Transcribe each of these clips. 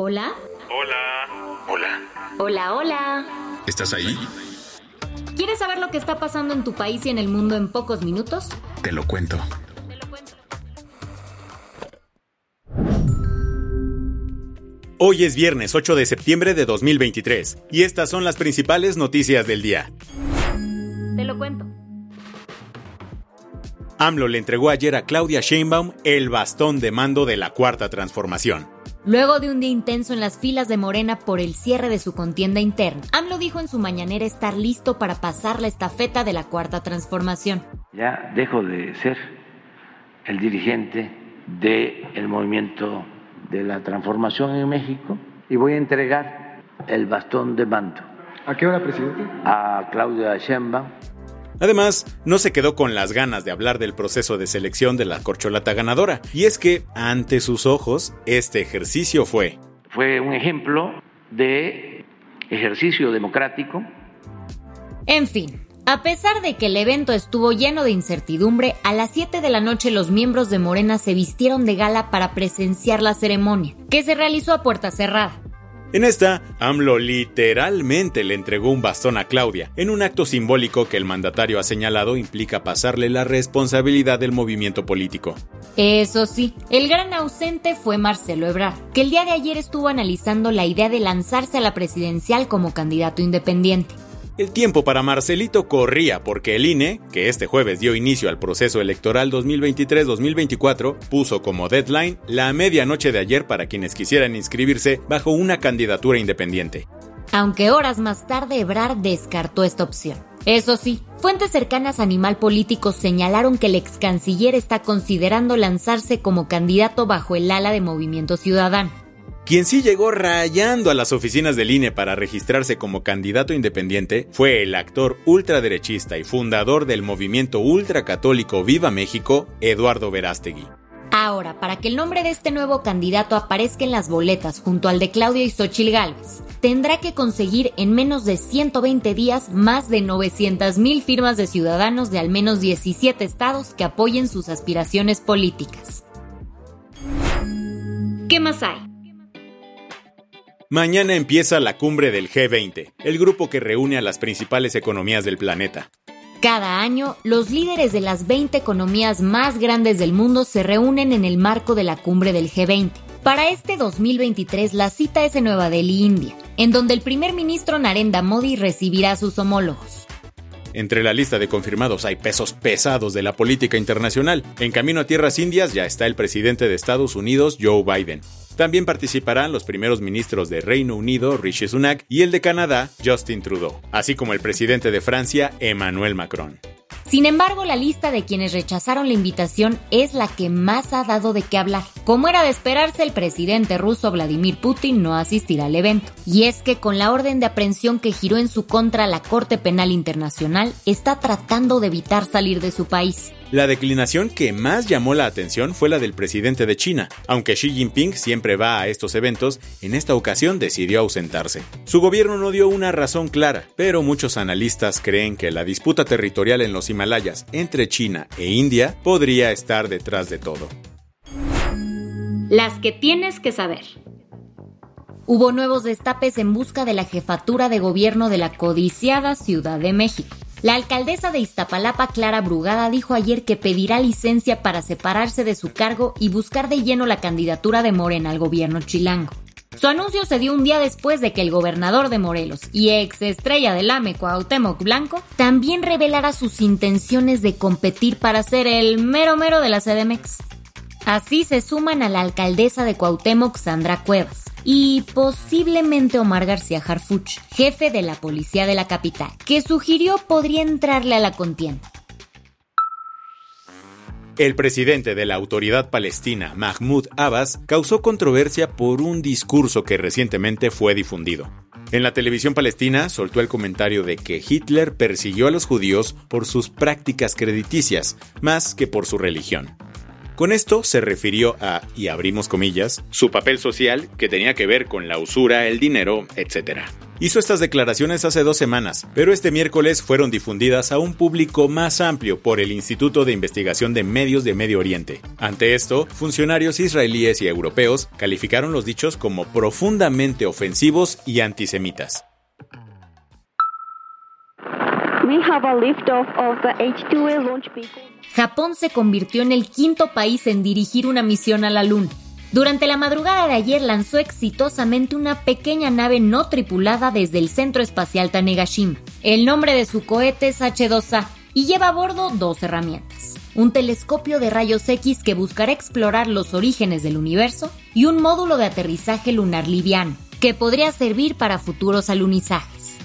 Hola. Hola. Hola. Hola, hola. ¿Estás ahí? ¿Quieres saber lo que está pasando en tu país y en el mundo en pocos minutos? Te lo cuento. Hoy es viernes 8 de septiembre de 2023 y estas son las principales noticias del día. Te lo cuento. AMLO le entregó ayer a Claudia Sheinbaum el bastón de mando de la cuarta transformación. Luego de un día intenso en las filas de Morena por el cierre de su contienda interna, AMLO dijo en su mañanera estar listo para pasar la estafeta de la cuarta transformación. Ya dejo de ser el dirigente del movimiento de la transformación en México y voy a entregar el bastón de mando. ¿A qué hora, presidente? A Claudia Sheinbaum. Además, no se quedó con las ganas de hablar del proceso de selección de la corcholata ganadora, y es que, ante sus ojos, este ejercicio fue... Fue un ejemplo de ejercicio democrático. En fin, a pesar de que el evento estuvo lleno de incertidumbre, a las 7 de la noche los miembros de Morena se vistieron de gala para presenciar la ceremonia, que se realizó a puerta cerrada. En esta, AMLO literalmente le entregó un bastón a Claudia, en un acto simbólico que el mandatario ha señalado implica pasarle la responsabilidad del movimiento político. Eso sí, el gran ausente fue Marcelo Ebrard, que el día de ayer estuvo analizando la idea de lanzarse a la presidencial como candidato independiente. El tiempo para Marcelito corría porque el INE, que este jueves dio inicio al proceso electoral 2023-2024, puso como deadline la medianoche de ayer para quienes quisieran inscribirse bajo una candidatura independiente. Aunque horas más tarde Ebrard descartó esta opción. Eso sí, fuentes cercanas a Animal Político señalaron que el ex canciller está considerando lanzarse como candidato bajo el ala de Movimiento Ciudadano. Quien sí llegó rayando a las oficinas del INE para registrarse como candidato independiente fue el actor ultraderechista y fundador del movimiento ultracatólico Viva México, Eduardo Verástegui. Ahora, para que el nombre de este nuevo candidato aparezca en las boletas junto al de Claudia y Xochil Gálvez, tendrá que conseguir en menos de 120 días más de 900 mil firmas de ciudadanos de al menos 17 estados que apoyen sus aspiraciones políticas. ¿Qué más hay? Mañana empieza la cumbre del G20, el grupo que reúne a las principales economías del planeta. Cada año, los líderes de las 20 economías más grandes del mundo se reúnen en el marco de la cumbre del G20. Para este 2023, la cita es en Nueva Delhi, India, en donde el primer ministro Narendra Modi recibirá a sus homólogos. Entre la lista de confirmados hay pesos pesados de la política internacional. En camino a tierras indias ya está el presidente de Estados Unidos, Joe Biden. También participarán los primeros ministros de Reino Unido, Rishi Sunak, y el de Canadá, Justin Trudeau, así como el presidente de Francia, Emmanuel Macron. Sin embargo, la lista de quienes rechazaron la invitación es la que más ha dado de qué hablar. Como era de esperarse, el presidente ruso Vladimir Putin no asistirá al evento. Y es que con la orden de aprehensión que giró en su contra la Corte Penal Internacional, está tratando de evitar salir de su país. La declinación que más llamó la atención fue la del presidente de China. Aunque Xi Jinping siempre va a estos eventos, en esta ocasión decidió ausentarse. Su gobierno no dio una razón clara, pero muchos analistas creen que la disputa territorial en los Himalayas entre China e India podría estar detrás de todo. Las que tienes que saber. Hubo nuevos destapes en busca de la jefatura de gobierno de la codiciada Ciudad de México. La alcaldesa de Iztapalapa, Clara Brugada, dijo ayer que pedirá licencia para separarse de su cargo y buscar de lleno la candidatura de Morena al gobierno chilango. Su anuncio se dio un día después de que el gobernador de Morelos y ex estrella del AME, Cuauhtémoc Blanco, también revelara sus intenciones de competir para ser el mero mero de la CDMX. Así se suman a la alcaldesa de Cuauhtémoc, Sandra Cuevas, y posiblemente Omar García Harfuch, jefe de la policía de la capital, que sugirió podría entrarle a la contienda. El presidente de la autoridad palestina, Mahmoud Abbas, causó controversia por un discurso que recientemente fue difundido. En la televisión palestina soltó el comentario de que Hitler persiguió a los judíos por sus prácticas crediticias, más que por su religión. Con esto se refirió a, y abrimos comillas, su papel social que tenía que ver con la usura, el dinero, etc. Hizo estas declaraciones hace dos semanas, pero este miércoles fueron difundidas a un público más amplio por el Instituto de Investigación de Medios de Medio Oriente. Ante esto, funcionarios israelíes y europeos calificaron los dichos como profundamente ofensivos y antisemitas. Japón se convirtió en el quinto país en dirigir una misión a la Luna. Durante la madrugada de ayer lanzó exitosamente una pequeña nave no tripulada desde el Centro Espacial Tanegashima. El nombre de su cohete es H2A y lleva a bordo dos herramientas. Un telescopio de rayos X que buscará explorar los orígenes del universo y un módulo de aterrizaje lunar liviano, que podría servir para futuros alunizajes.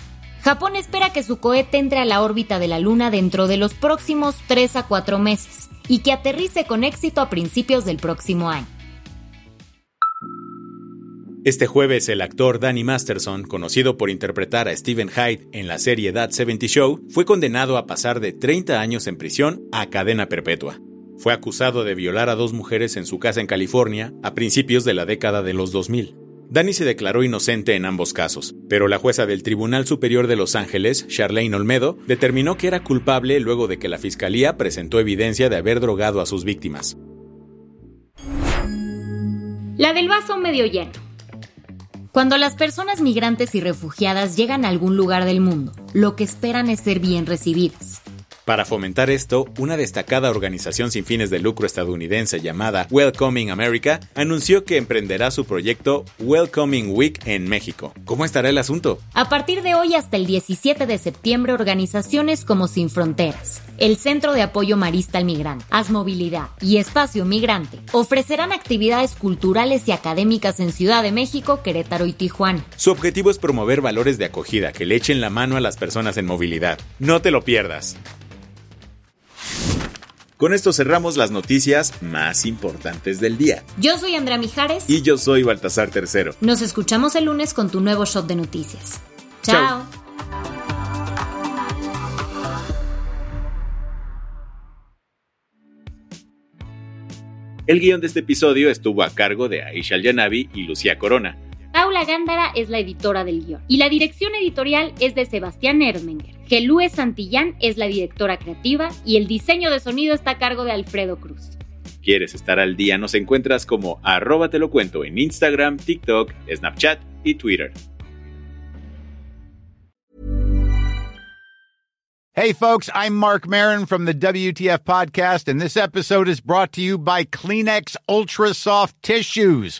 Japón espera que su cohete entre a la órbita de la Luna dentro de los próximos 3 a 4 meses y que aterrice con éxito a principios del próximo año. Este jueves el actor Danny Masterson, conocido por interpretar a Steven Hyde en la serie That 70 Show, fue condenado a pasar de 30 años en prisión a cadena perpetua. Fue acusado de violar a dos mujeres en su casa en California a principios de la década de los 2000. Danny se declaró inocente en ambos casos, pero la jueza del Tribunal Superior de Los Ángeles, Charlene Olmedo, determinó que era culpable luego de que la fiscalía presentó evidencia de haber drogado a sus víctimas. La del vaso medio lleno. Cuando las personas migrantes y refugiadas llegan a algún lugar del mundo, lo que esperan es ser bien recibidas. Para fomentar esto, una destacada organización sin fines de lucro estadounidense llamada Welcoming America anunció que emprenderá su proyecto Welcoming Week en México. ¿Cómo estará el asunto? A partir de hoy hasta el 17 de septiembre, organizaciones como Sin Fronteras, el Centro de Apoyo Marista al Migrante, Haz Movilidad y Espacio Migrante ofrecerán actividades culturales y académicas en Ciudad de México, Querétaro y Tijuana. Su objetivo es promover valores de acogida que le echen la mano a las personas en movilidad. No te lo pierdas. Con esto cerramos las noticias más importantes del día. Yo soy Andrea Mijares. Y yo soy Baltasar Tercero. Nos escuchamos el lunes con tu nuevo shot de noticias. Chao. El guion de este episodio estuvo a cargo de Aisha Yanavi y Lucía Corona. Paula Gándara es la editora del guion y la dirección editorial es de Sebastián Ermenger. Gelúe Santillán es la directora creativa y el diseño de sonido está a cargo de Alfredo Cruz. ¿Quieres estar al día? Nos encuentras como arroba te lo cuento en Instagram, TikTok, Snapchat y Twitter. Hey folks, I'm Mark Marin from the WTF podcast and this episode is brought to you by Kleenex Ultra Soft Tissues